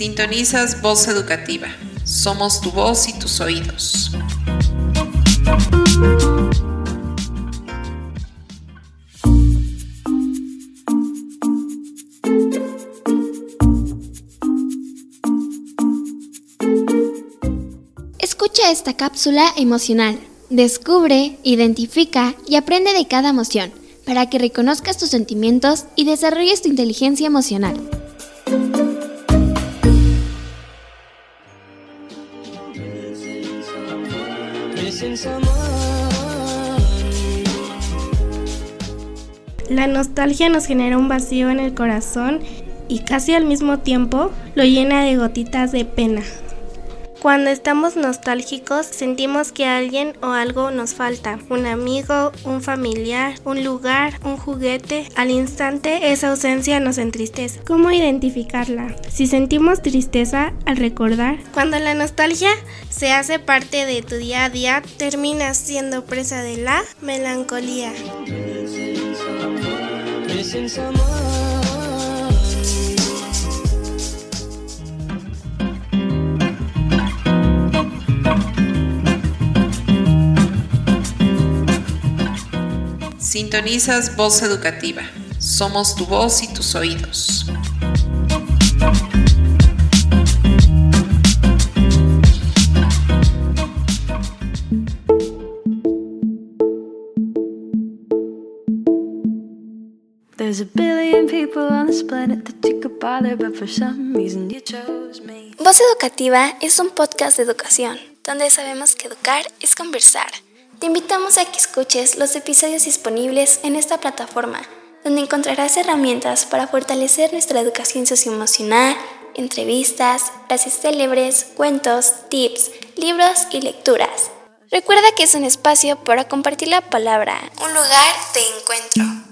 Sintonizas Voz Educativa. Somos tu voz y tus oídos. Escucha esta cápsula emocional. Descubre, identifica y aprende de cada emoción para que reconozcas tus sentimientos y desarrolles tu inteligencia emocional. La nostalgia nos genera un vacío en el corazón y casi al mismo tiempo lo llena de gotitas de pena. Cuando estamos nostálgicos sentimos que alguien o algo nos falta, un amigo, un familiar, un lugar, un juguete. Al instante esa ausencia nos entristece. ¿Cómo identificarla? Si sentimos tristeza al recordar, cuando la nostalgia se hace parte de tu día a día, terminas siendo presa de la melancolía. Sintonizas Voz Educativa. Somos tu voz y tus oídos. Voz Educativa es un podcast de educación, donde sabemos que educar es conversar. Te invitamos a que escuches los episodios disponibles en esta plataforma, donde encontrarás herramientas para fortalecer nuestra educación socioemocional, entrevistas, frases célebres, cuentos, tips, libros y lecturas. Recuerda que es un espacio para compartir la palabra, un lugar de encuentro.